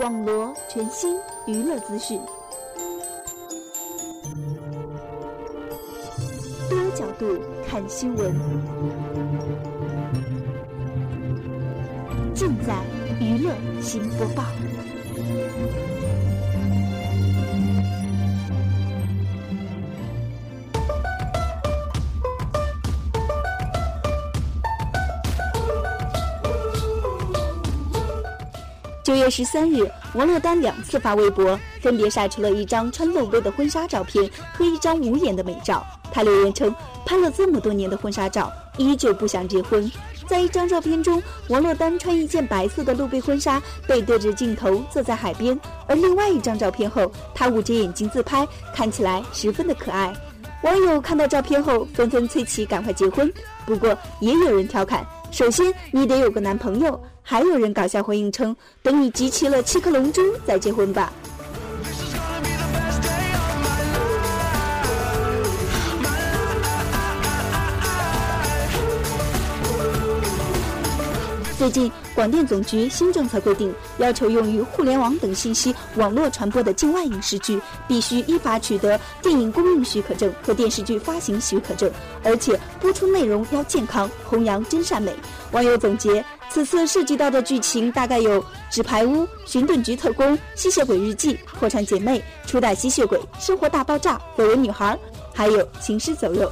网罗全新娱乐资讯，多角度看新闻，尽在娱乐新播报。九月十三日，王珞丹两次发微博，分别晒出了一张穿露背的婚纱照片和一张无眼的美照。她留言称，拍了这么多年的婚纱照，依旧不想结婚。在一张照片中，王珞丹穿一件白色的露背婚纱，背对着镜头坐在海边；而另外一张照片后，她捂着眼睛自拍，看起来十分的可爱。网友看到照片后，纷纷催其赶快结婚。不过，也有人调侃。首先，你得有个男朋友。还有人搞笑回应称：“等你集齐了七颗龙珠再结婚吧。”最近，广电总局新政策规定，要求用于互联网等信息网络传播的境外影视剧，必须依法取得电影公映许可证和电视剧发行许可证，而且播出内容要健康，弘扬真善美。网友总结，此次涉及到的剧情大概有《纸牌屋》《寻盾局特工》《吸血鬼日记》《破产姐妹》《初代吸血鬼》《生活大爆炸》《绯闻女孩》，还有《行尸走肉》。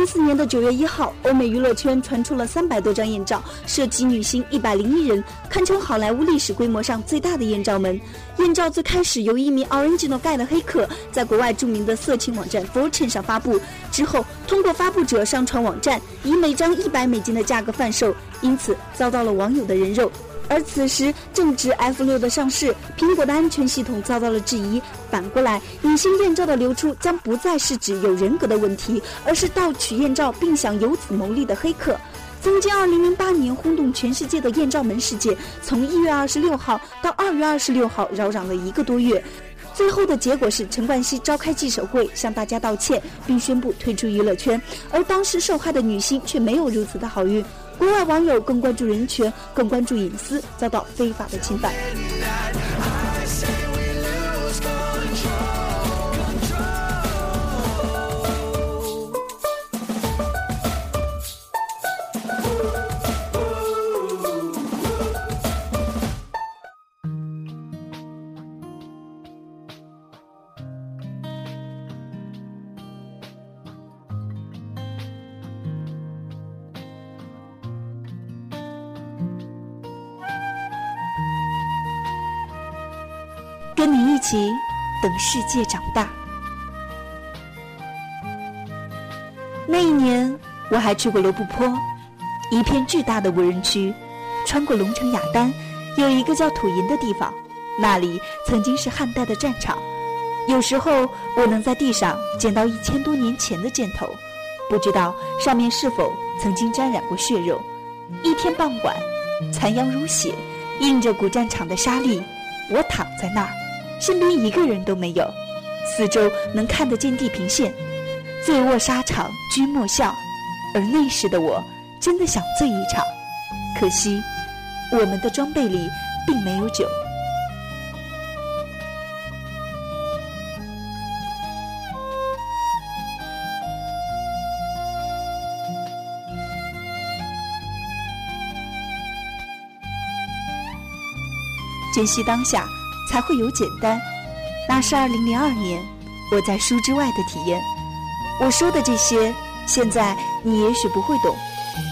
零一四年的九月一号，欧美娱乐圈传出了三百多张艳照，涉及女星一百零一人，堪称好莱坞历史规模上最大的艳照门。艳照最开始由一名 Original Guy 的黑客在国外著名的色情网站 Fortune 上发布，之后通过发布者上传网站，以每张一百美金的价格贩售，因此遭到了网友的人肉。而此时正值 F 六的上市，苹果的安全系统遭到了质疑。反过来，女星艳照的流出将不再是指有人格的问题，而是盗取艳照并想由此牟利的黑客。曾经2008年轰动全世界的艳照门事件，从1月26号到2月26号扰攘了一个多月，最后的结果是陈冠希召开记者会向大家道歉，并宣布退出娱乐圈。而当时受害的女星却没有如此的好运。国外网友更关注人权，更关注隐私，遭到非法的侵犯。世界长大。那一年，我还去过罗布泊，一片巨大的无人区。穿过龙城雅丹，有一个叫土银的地方，那里曾经是汉代的战场。有时候，我能在地上捡到一千多年前的箭头，不知道上面是否曾经沾染过血肉。一天傍晚，残阳如血，映着古战场的沙砾，我躺在那儿。身边一个人都没有，四周能看得见地平线。醉卧沙场君莫笑，而那时的我真的想醉一场，可惜我们的装备里并没有酒。珍惜当下。才会有简单。那是二零零二年，我在书之外的体验。我说的这些，现在你也许不会懂。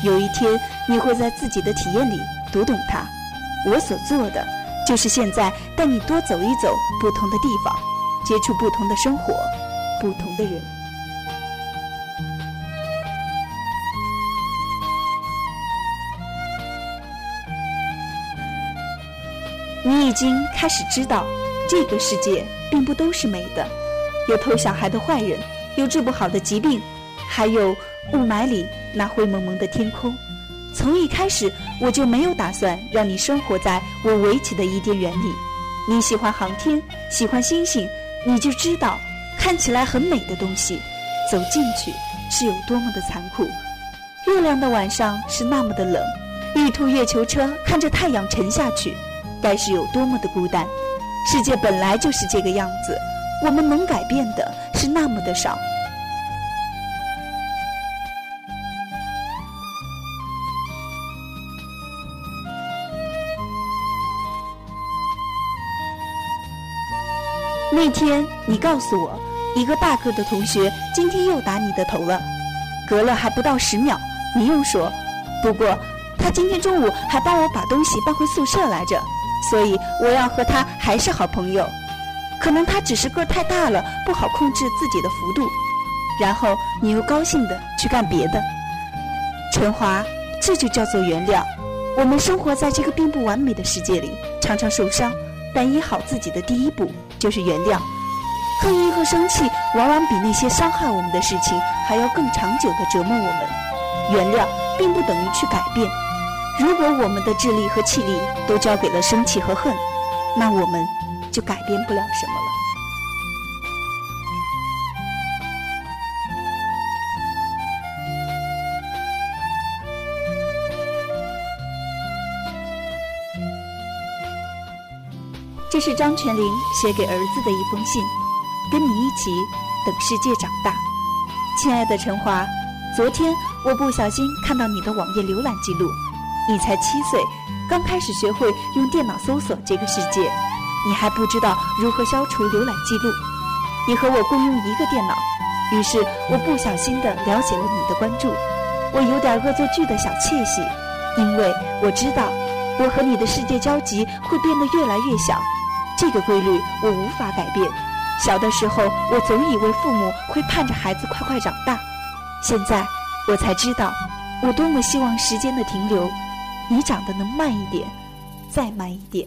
有一天，你会在自己的体验里读懂它。我所做的，就是现在带你多走一走不同的地方，接触不同的生活，不同的人。已经开始知道，这个世界并不都是美的，有偷小孩的坏人，有治不好的疾病，还有雾霾里那灰蒙蒙的天空。从一开始，我就没有打算让你生活在我围起的伊甸园里。你喜欢航天，喜欢星星，你就知道，看起来很美的东西，走进去是有多么的残酷。月亮的晚上是那么的冷，玉兔月球车看着太阳沉下去，该是有多么的孤单。世界本来就是这个样子，我们能改变的是那么的少。那天你告诉我，一个大个的同学今天又打你的头了，隔了还不到十秒。你又说，不过他今天中午还帮我把东西搬回宿舍来着，所以我要和他还是好朋友。可能他只是个太大了，不好控制自己的幅度。然后你又高兴的去干别的。陈华，这就叫做原谅。我们生活在这个并不完美的世界里，常常受伤，但医好自己的第一步就是原谅。恨意和生气往往比那些伤害我们的事情还要更长久的折磨我们。原谅并不等于去改变。如果我们的智力和气力都交给了生气和恨，那我们就改变不了什么了。这是张泉灵写给儿子的一封信，跟你一起等世界长大，亲爱的陈华。昨天我不小心看到你的网页浏览记录，你才七岁，刚开始学会用电脑搜索这个世界，你还不知道如何消除浏览记录。你和我共用一个电脑，于是我不小心的了解了你的关注，我有点恶作剧的小窃喜，因为我知道我和你的世界交集会变得越来越小，这个规律我无法改变。小的时候，我总以为父母会盼着孩子快快长大。现在我才知道，我多么希望时间的停留，你长得能慢一点，再慢一点。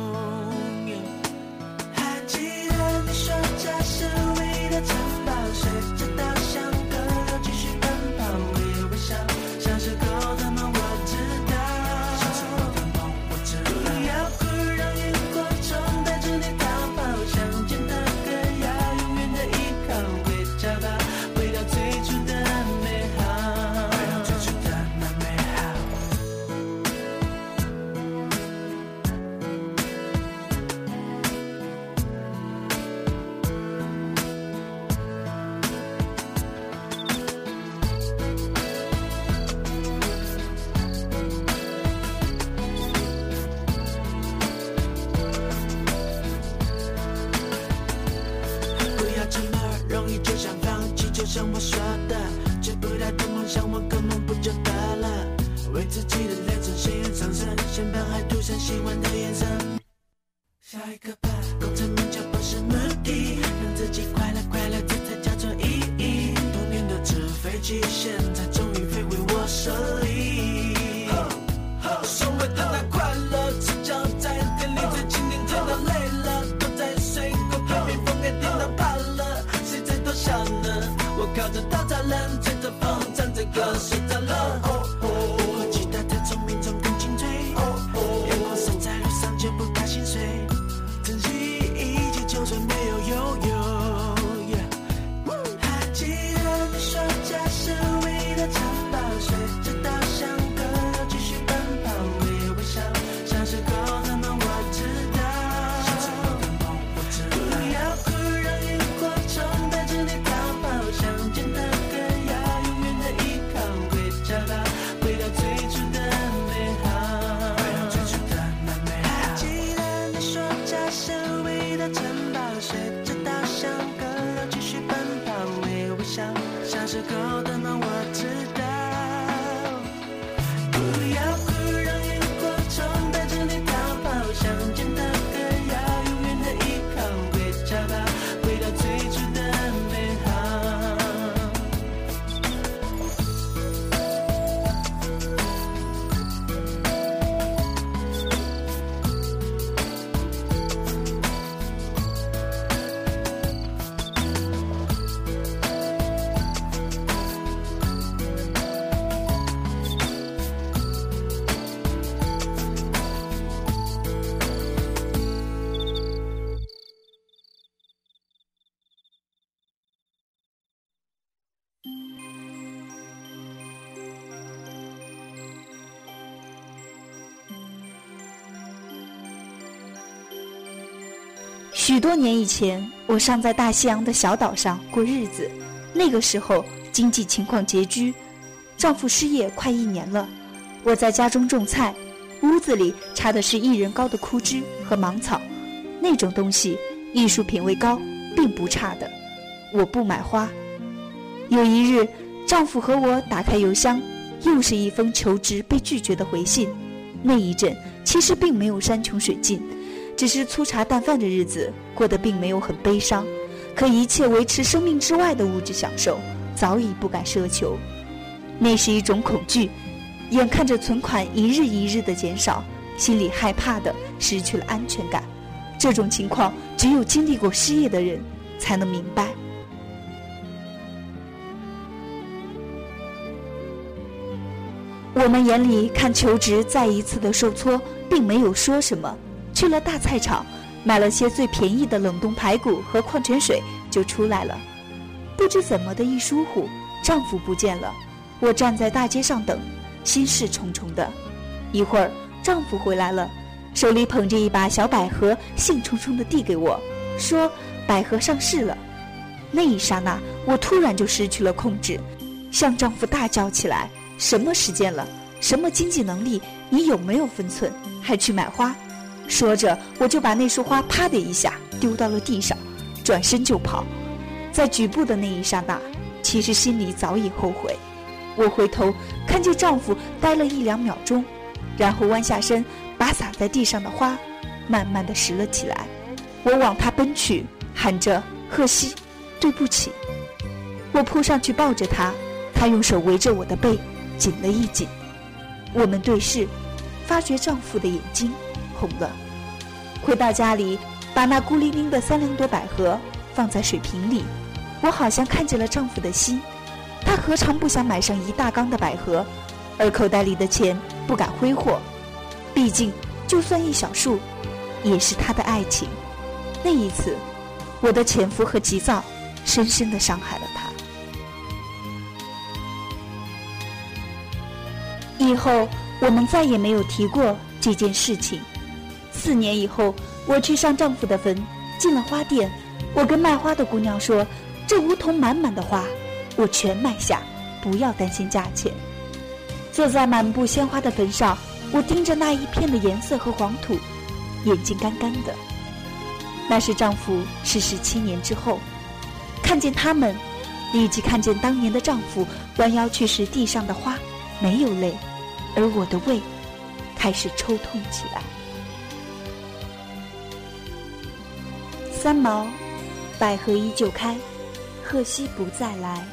像我说的，高的那我。许多年以前，我尚在大西洋的小岛上过日子，那个时候经济情况拮据，丈夫失业快一年了。我在家中种菜，屋子里插的是一人高的枯枝和芒草，那种东西艺术品味高，并不差的。我不买花。有一日，丈夫和我打开邮箱，又是一封求职被拒绝的回信。那一阵其实并没有山穷水尽。只是粗茶淡饭的日子过得并没有很悲伤，可一切维持生命之外的物质享受早已不敢奢求。那是一种恐惧，眼看着存款一日一日的减少，心里害怕的失去了安全感。这种情况只有经历过失业的人才能明白。我们眼里看求职再一次的受挫，并没有说什么。去了大菜场，买了些最便宜的冷冻排骨和矿泉水，就出来了。不知怎么的一疏忽，丈夫不见了。我站在大街上等，心事重重的。一会儿，丈夫回来了，手里捧着一把小百合，兴冲冲地递给我，说：“百合上市了。”那一刹那，我突然就失去了控制，向丈夫大叫起来：“什么时间了？什么经济能力？你有没有分寸？还去买花？”说着，我就把那束花啪的一下丢到了地上，转身就跑。在举步的那一刹那，其实心里早已后悔。我回头看见丈夫呆了一两秒钟，然后弯下身，把洒在地上的花慢慢的拾了起来。我往他奔去，喊着：“贺西，对不起。”我扑上去抱着他，他用手围着我的背，紧了一紧。我们对视，发觉丈夫的眼睛。红了，回到家里，把那孤零零的三两朵百合放在水瓶里，我好像看见了丈夫的心。他何尝不想买上一大缸的百合，而口袋里的钱不敢挥霍，毕竟就算一小束，也是他的爱情。那一次，我的潜伏和急躁，深深的伤害了他。以后我们再也没有提过这件事情。四年以后，我去上丈夫的坟，进了花店，我跟卖花的姑娘说：“这梧桐满满的花，我全买下，不要担心价钱。”坐在满布鲜花的坟上，我盯着那一片的颜色和黄土，眼睛干干的。那是丈夫逝世七年之后，看见他们，立即看见当年的丈夫弯腰去拾地上的花，没有泪，而我的胃开始抽痛起来。三毛，百合依旧开，贺西不再来。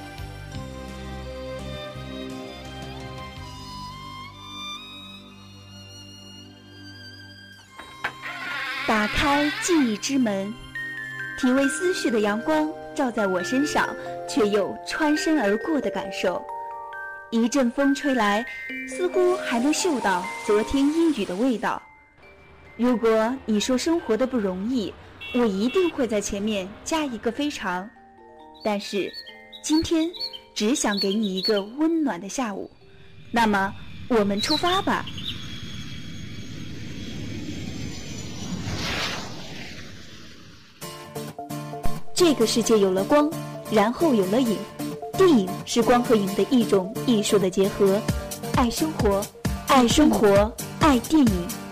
打开记忆之门，体味思绪的阳光照在我身上，却又穿身而过的感受。一阵风吹来，似乎还能嗅到昨天阴雨的味道。如果你说生活的不容易。我一定会在前面加一个非常，但是今天只想给你一个温暖的下午。那么，我们出发吧。这个世界有了光，然后有了影。电影是光和影的一种艺术的结合。爱生活，爱生活，爱电影。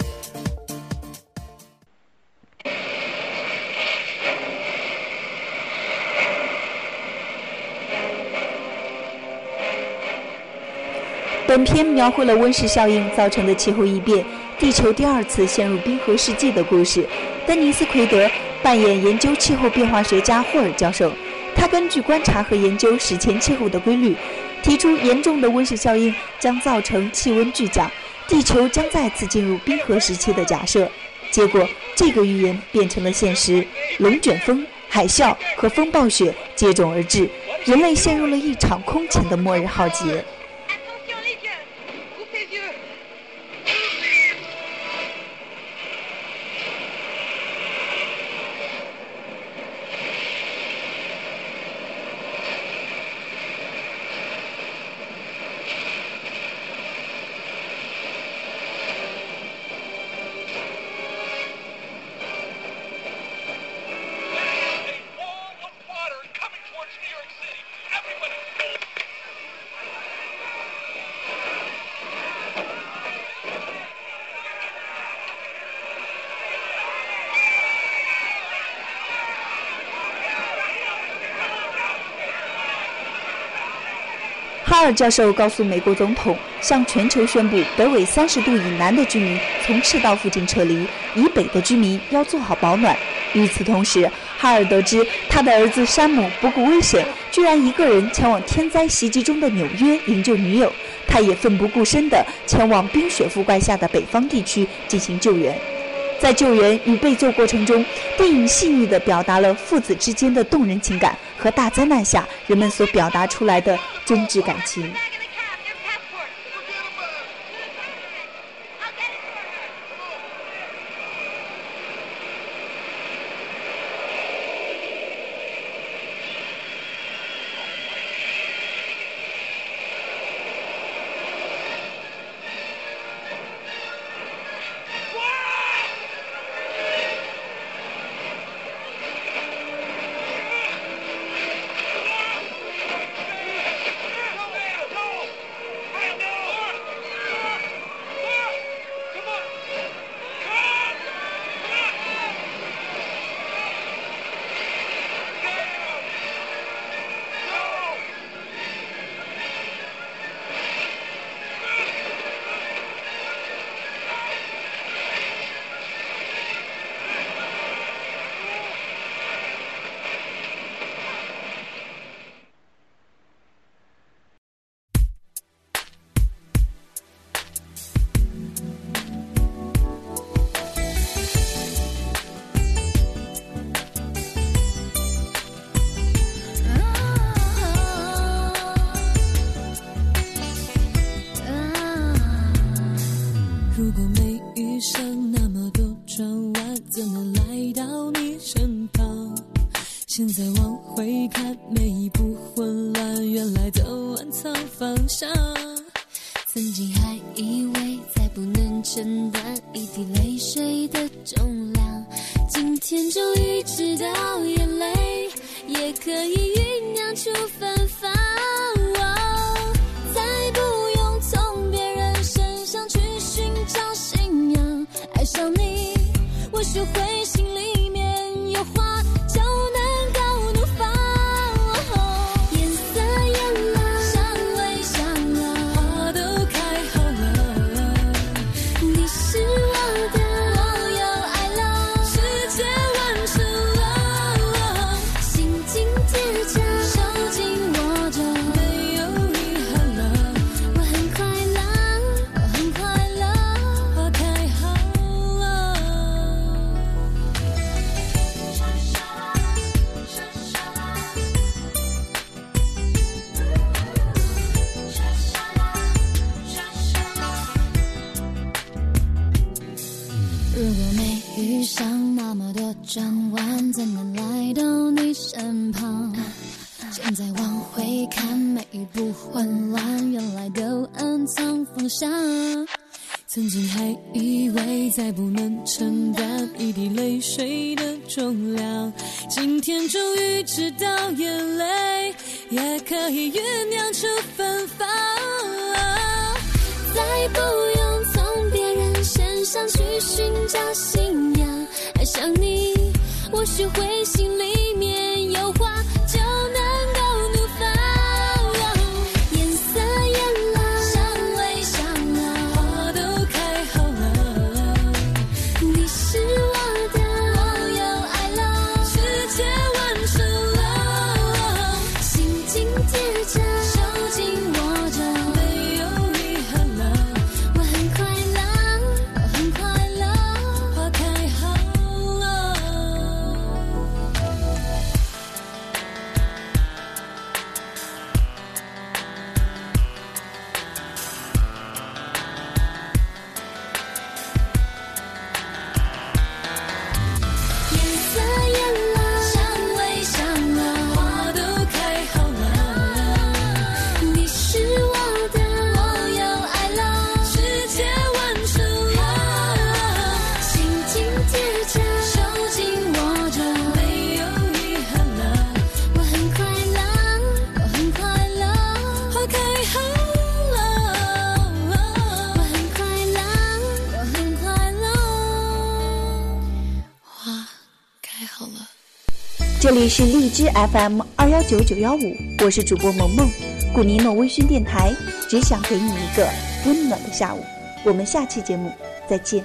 本片描绘了温室效应造成的气候异变，地球第二次陷入冰河世纪的故事。丹尼斯·奎德扮演研究气候变化学家霍尔教授，他根据观察和研究史前气候的规律，提出严重的温室效应将造成气温巨降，地球将再次进入冰河时期的假设。结果，这个预言变成了现实，龙卷风、海啸和风暴雪接踵而至，人类陷入了一场空前的末日浩劫。尔教授告诉美国总统，向全球宣布北纬三十度以南的居民从赤道附近撤离，以北的居民要做好保暖。与此同时，哈尔得知他的儿子山姆不顾危险，居然一个人前往天灾袭击中的纽约营救女友，他也奋不顾身地前往冰雪覆盖下的北方地区进行救援。在救援与被救过程中，电影细腻地表达了父子之间的动人情感和大灾难下人们所表达出来的真挚感情。现在往回看每一步混乱原来都暗藏方向曾经还以为再不能承担一滴泪水的重量今天终于知道眼泪也可以酝酿出芬芳乱原来都暗藏方向曾经还以为再不能承担一滴泪水的重量今天终于知道眼泪也可以酝酿出芬芳。再不用从别人身上去寻找信仰爱上你我学会心里这里是荔枝 FM 二幺九九幺五，我是主播萌萌，古尼诺微醺电台，只想给你一个温暖的下午。我们下期节目再见。